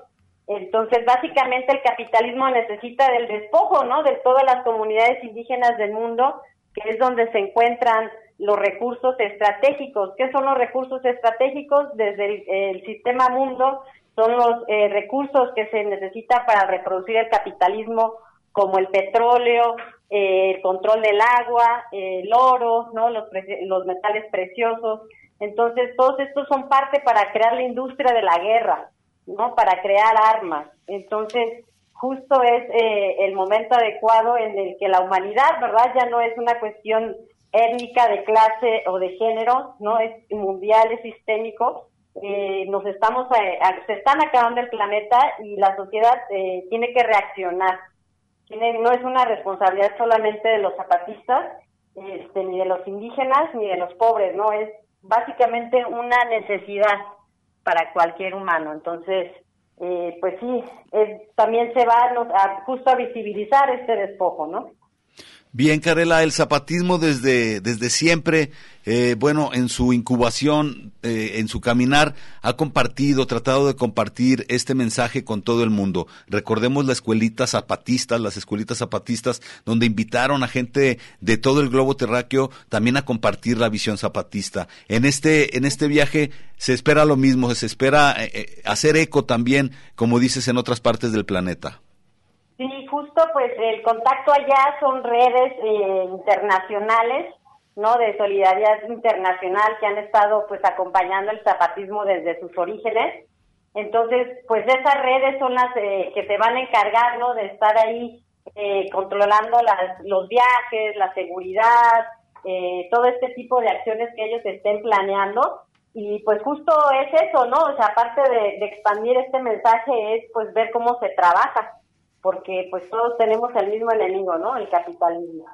Entonces, básicamente el capitalismo necesita del despojo, ¿no? De todas las comunidades indígenas del mundo, que es donde se encuentran los recursos estratégicos. ¿Qué son los recursos estratégicos? Desde el sistema mundo son los eh, recursos que se necesitan para reproducir el capitalismo, como el petróleo, eh, el control del agua, el oro, ¿no? los, los metales preciosos. Entonces, todos estos son parte para crear la industria de la guerra, ¿no? Para crear armas. Entonces, justo es eh, el momento adecuado en el que la humanidad, ¿verdad? Ya no es una cuestión étnica, de clase o de género, ¿no? Es mundial, es sistémico eh, nos estamos eh, se están acabando el planeta y la sociedad eh, tiene que reaccionar. Tiene, no es una responsabilidad solamente de los zapatistas este, ni de los indígenas ni de los pobres no es básicamente una necesidad para cualquier humano. Entonces pues sí también se va a, justo a visibilizar este despojo no
Bien, Carela, el zapatismo desde, desde siempre, eh, bueno, en su incubación, eh, en su caminar, ha compartido, tratado de compartir este mensaje con todo el mundo. Recordemos las escuelitas zapatistas, las escuelitas zapatistas, donde invitaron a gente de todo el globo terráqueo también a compartir la visión zapatista. En este, en este viaje se espera lo mismo, se espera eh, hacer eco también, como dices, en otras partes del planeta.
Justo pues el contacto allá son redes eh, internacionales, ¿no? De solidaridad internacional que han estado pues acompañando el zapatismo desde sus orígenes. Entonces, pues esas redes son las eh, que se van a encargar, ¿no? De estar ahí eh, controlando las, los viajes, la seguridad, todo este tipo de acciones que ellos estén planeando. Y pues justo es eso, ¿no? O sea, aparte de, de expandir este mensaje es pues ver cómo se trabaja porque pues todos tenemos el mismo enemigo, ¿no? El capitalismo.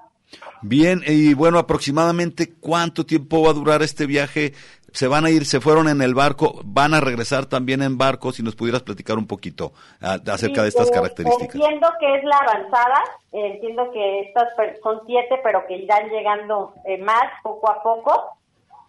Bien, y bueno, aproximadamente cuánto tiempo va a durar este viaje. Se van a ir, se fueron en el barco, van a regresar también en barco. Si nos pudieras platicar un poquito ah, acerca de estas eh, características.
Entiendo que es la avanzada, entiendo que estas son siete, pero que irán llegando eh, más poco a poco.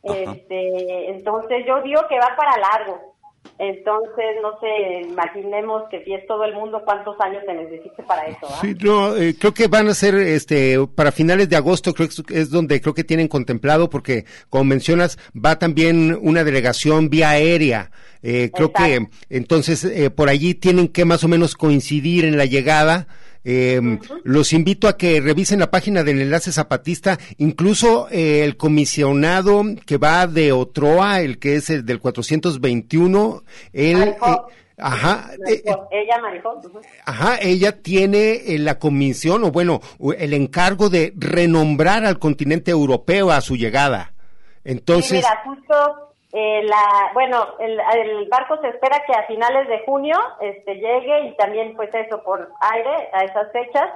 Este, entonces yo digo que va para largo, Entonces, no sé, imaginemos que si es todo el mundo, ¿cuántos años se necesite para eso? ¿ah?
Sí, no, eh, creo que van a ser este para finales de agosto, creo que es donde creo que tienen contemplado, porque como mencionas, va también una delegación vía aérea. Eh, creo que entonces eh, por allí tienen que más o menos coincidir en la llegada. Eh, Los invito a que revisen la página del enlace zapatista, incluso eh, el comisionado que va de Otroa, el que es el del 421, él... Eh, ajá, eh,
ella Marijón.
Ajá, ella tiene eh, la comisión o bueno, el encargo de renombrar al continente europeo a su llegada.
Sí,
Entonces,
mira, justo eh, la, bueno, el, el barco se espera que a finales de junio este, llegue y también pues eso por aire a esas fechas,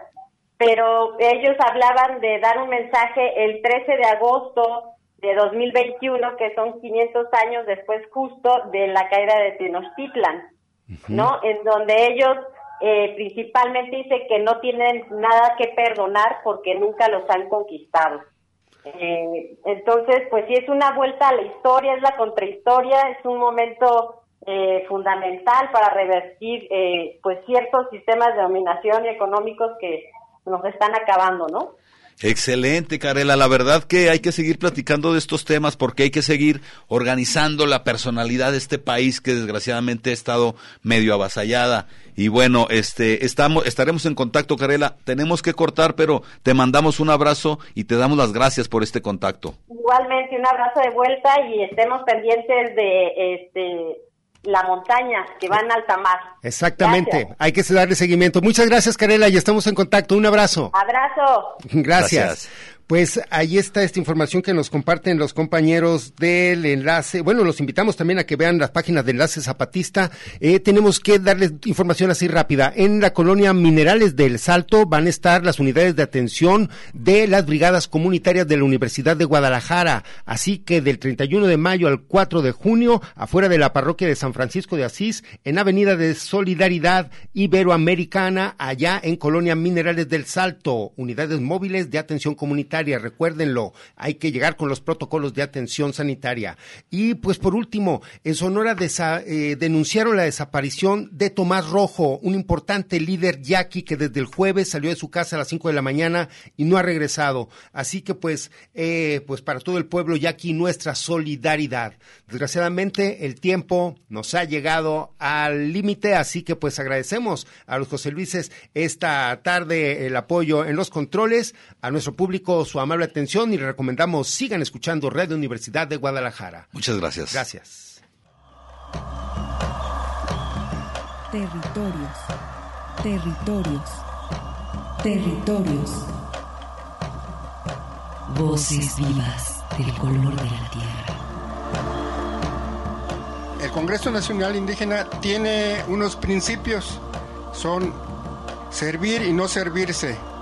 pero ellos hablaban de dar un mensaje el 13 de agosto de 2021, que son 500 años después justo de la caída de Tenochtitlan, ¿no? En donde ellos eh, principalmente dicen que no tienen nada que perdonar porque nunca los han conquistado. Eh, entonces, pues sí es una vuelta a la historia, es la contrahistoria, es un momento eh, fundamental para revertir eh, pues ciertos sistemas de dominación y económicos que nos están acabando, ¿no?
Excelente, Carela. La verdad que hay que seguir platicando de estos temas porque hay que seguir organizando la personalidad de este país que desgraciadamente ha estado medio avasallada. Y bueno, este, estamos, estaremos en contacto, Carela. Tenemos que cortar, pero te mandamos un abrazo y te damos las gracias por este contacto.
Igualmente un abrazo de vuelta y estemos pendientes de este la montaña que va en alta mar.
exactamente,
Gracias.
hay que darle seguimiento. Muchas gracias, Carela, y estamos en contacto. Un abrazo.
Abrazo.
Gracias.
Gracias.
Pues ahí está esta información que nos comparten los compañeros del enlace. Bueno, los invitamos también a que vean las páginas de Enlace Zapatista. Eh, tenemos que darles información así rápida. En la colonia Minerales del Salto van a estar las unidades de atención de las brigadas comunitarias de la Universidad de Guadalajara. Así que del 31 de mayo al 4 de junio, afuera de la parroquia de San Francisco de Asís, en Avenida de Solidaridad Iberoamericana, allá en Colonia Minerales del Salto, unidades móviles de atención comunitaria, recuérdenlo, hay que llegar con los protocolos de atención sanitaria. Y pues por último, en Sonora eh, denunciaron la desaparición de Tomás Rojo, un importante líder yaqui que desde el jueves salió de su casa a las 5 de la mañana y no ha regresado. Así que pues, eh, pues para todo el pueblo yaqui nuestra solidaridad. Desgraciadamente el tiempo nos ha llegado al límite, así que pues agradecemos a los José Luises esta tarde el apoyo en los controles, a nuestro público su amable atención y les recomendamos sigan escuchando Radio Universidad de Guadalajara.
Muchas gracias.
Gracias.
Territorios. Territorios. Territorios. Voces vivas del color de la tierra.
El Congreso Nacional Indígena tiene unos principios, son servir y no servirse,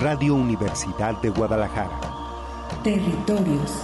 Radio Universidad de Guadalajara.
Territorios.